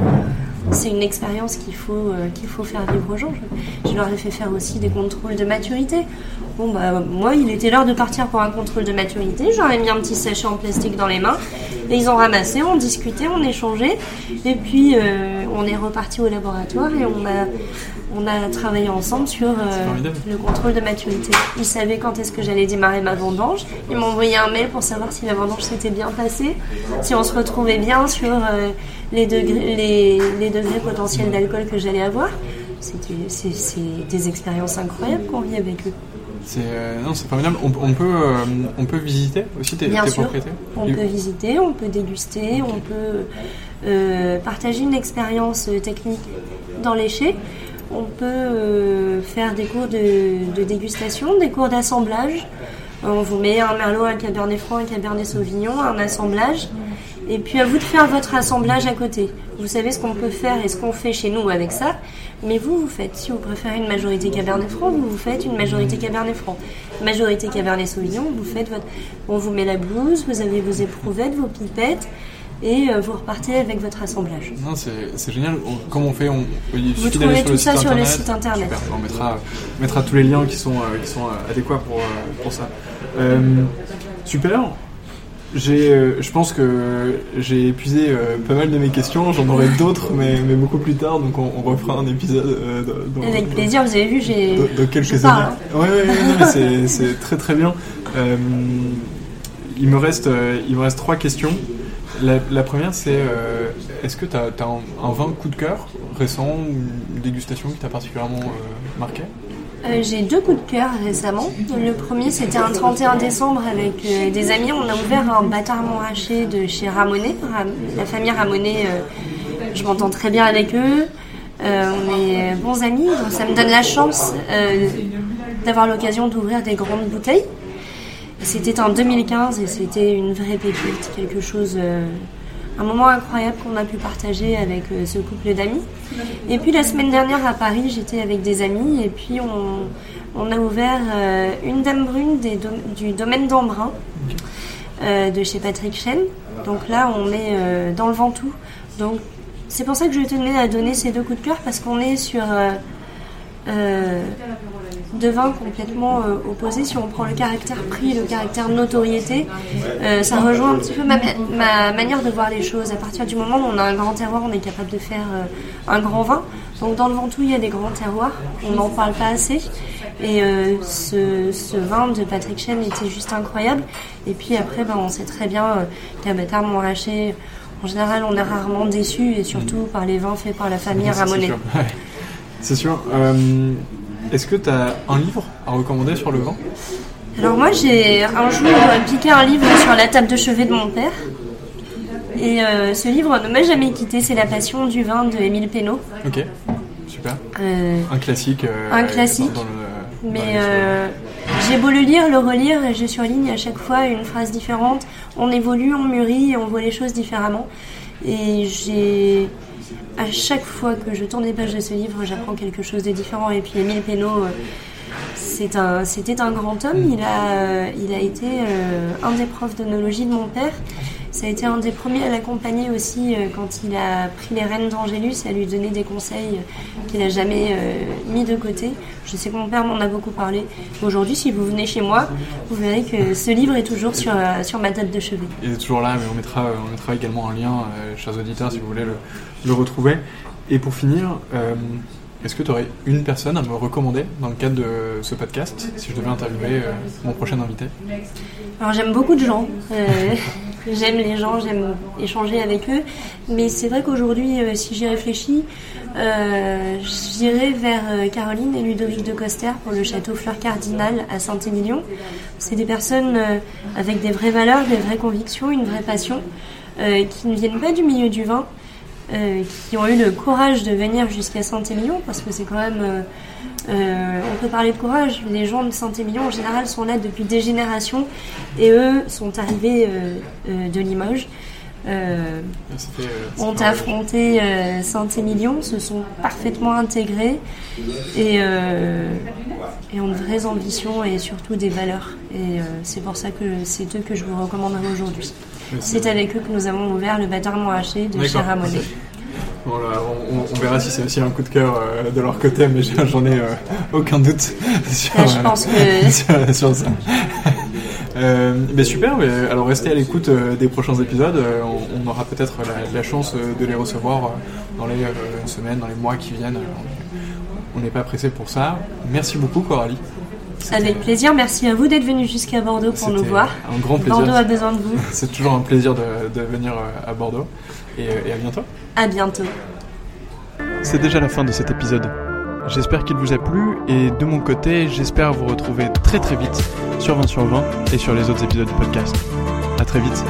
c'est une expérience qu'il faut, faut faire vivre aux gens. Je, leur ai fait faire aussi des contrôles de maturité. Bon, bah, moi, il était l'heure de partir pour un contrôle de maturité. J'aurais mis un petit sachet en plastique dans les mains. Et ils ont ramassé, on discutait, on échangeait. Et puis, euh, on est reparti au laboratoire et on a, on a travaillé ensemble sur euh, le contrôle de maturité. Ils savaient quand est-ce que j'allais démarrer ma vendange. Ils m'ont envoyé un mail pour savoir si la vendange s'était bien passée, si on se retrouvait bien sur euh, les, degrés, les, les degrés potentiels d'alcool que j'allais avoir. C'est des expériences incroyables qu'on vit avec eux. C'est euh, non, c'est formidable. On, on peut euh, on peut visiter aussi tes, Bien tes sûr. propriétés. On peut visiter, on peut déguster, on peut euh, partager une expérience technique dans les chais. On peut faire des cours de, de, dégustation, des cours d'assemblage. On vous met un merlot, un cabernet franc, un cabernet sauvignon, un assemblage. Et puis à vous de faire votre assemblage à côté. Vous savez ce qu'on peut faire et ce qu'on fait chez nous avec ça. Mais vous, vous faites, si vous préférez une majorité Cabernet Franc, vous, vous faites une majorité Cabernet Franc. Majorité Cabernet Sauvignon, vous faites votre... On vous met la blouse, vous avez vos éprouvettes, vos pipettes, et euh, vous repartez avec votre assemblage. Non, c'est génial. Comment on fait on, Vous trouvez tout ça sur le site internet. On mettra, mettra tous les liens qui sont, euh, qui sont euh, adéquats pour, pour ça. super. Euh, je pense que j'ai épuisé euh, pas mal de mes questions. J'en aurai d'autres, mais, mais, beaucoup plus tard. Donc on, refera un épisode. Euh, dans, Avec plaisir. Vous avez vu, j'ai. De, quelques années. Hein. Ouais, c'est très très bien. il me reste, il me reste trois questions. La, la première, c'est euh, est-ce que tu as, un, un, vin coup de cœur récent ou une dégustation qui t'a particulièrement euh, marqué? Euh, J'ai deux coups de cœur récemment. Le premier, c'était un 31 décembre avec euh, des amis. On a ouvert un bâtard montraché de chez Ramonet. la famille Ramonet, euh, je m'entends très bien avec eux. on est bons amis, ça me donne la chance d'avoir l'occasion d'ouvrir des grandes bouteilles. C'était en 2015 et c'était une vraie pépite, quelque chose, un moment incroyable qu'on a pu partager avec euh, ce couple d'amis. Et puis la semaine dernière à Paris, j'étais avec des amis et puis on, on a ouvert euh, une dame brune des du domaine d'Embrun de chez Patrick Chen. Donc là, on est dans le Ventoux. Donc c'est pour ça que je tenais à donner ces deux coups de cœur parce qu'on est sur de vins complètement euh, opposés. Si on prend le caractère prix, le caractère notoriété, euh, ça rejoint un petit peu ma, ma, manière de voir les choses. À partir du moment où on a un grand terroir, on est capable de faire euh, un grand vin. Donc dans le Ventoux, il y a des grands terroirs. On n'en parle pas assez. Et ce, ce, vin de Patrick Chen était juste incroyable. Et puis après, ben, on sait très bien qu'à Bâtard Montrachet, en général, on est rarement déçu, et surtout par les vins faits par la famille Ramonet. C'est sûr. Euh, est-ce que tu as un livre à recommander sur le vin? Alors moi j'ai un jour piqué un livre sur la table de chevet de mon père. Et euh, ce livre ne m'a jamais quitté, c'est La Passion du vin de Émile Pénaud. Ok, super. Euh, un classique. Euh, un classique. mais j'ai beau le lire, le relire, je surligne à chaque fois une phrase différente. On évolue, on mûrit on voit les choses différemment. Et j'ai à chaque fois que je tourne les pages de ce livre, j'apprends quelque chose de différent. Et puis Émile Pénaud, euh, c'était un, grand homme. Il a, euh, été euh, un des profs d'onologie de mon père. Ça a été un des premiers à l'accompagner aussi quand il a pris les rênes d'Angélus, à lui donner des conseils qu'il n'a jamais mis de côté. Je sais que mon père m'en a beaucoup parlé. Aujourd'hui, si vous venez chez moi, vous verrez que ce livre est toujours sur, sur ma table de chevet. Il est toujours là, mais on mettra, on mettra également un lien, chers auditeurs, si vous voulez le, le retrouver. Et pour finir, euh, est-ce que tu aurais une personne à me recommander dans le cadre de ce podcast, si je devais interviewer euh, mon prochain invité? Alors j'aime beaucoup de gens. Euh, j'aime les gens, j'aime échanger avec eux. Mais c'est vrai qu'aujourd'hui, si j'y réfléchis, j'irai vers Caroline et Ludovic de Coster pour le château Fleur Cardinal à Saint-Émilion. C'est des personnes avec des vraies valeurs, des vraies convictions, une vraie passion, qui ne viennent pas du milieu du vin, euh, qui ont eu le courage de venir jusqu'à Saint-Émilion, parce que c'est quand même... Euh, euh, on peut parler de courage. Les gens de Saint-Émilion, en général, sont là depuis des générations, et eux sont arrivés de Limoges. ont affronté Saint-Émilion, se sont parfaitement intégrés et, et, ont de vraies ambitions et surtout des valeurs. Et c'est pour ça que c'est eux que je vous recommanderai aujourd'hui. C'est avec eux que nous avons ouvert le bâtard Montrachet de chez Ramonet. on, verra si c'est aussi un coup de cœur euh, de leur côté, mais j'en ai euh, aucun doute sur, je pense que... sur, ça. Euh, mais super, mais alors restez à l'écoute des prochains épisodes. On, aura peut-être la, chance de les recevoir dans les semaines, dans les mois qui viennent. On n'est pas pressé pour ça. Merci beaucoup, Coralie. Avec plaisir, merci à vous d'être venu jusqu'à Bordeaux pour nous voir. Un grand plaisir. Bordeaux a besoin de vous. C'est toujours un plaisir de, venir euh, à Bordeaux. Et, euh, et à bientôt. À bientôt. C'est déjà la fin de cet épisode. J'espère qu'il vous a plu et de mon côté, j'espère vous retrouver très très vite sur 20 sur 20 et sur les autres épisodes du podcast. À très vite.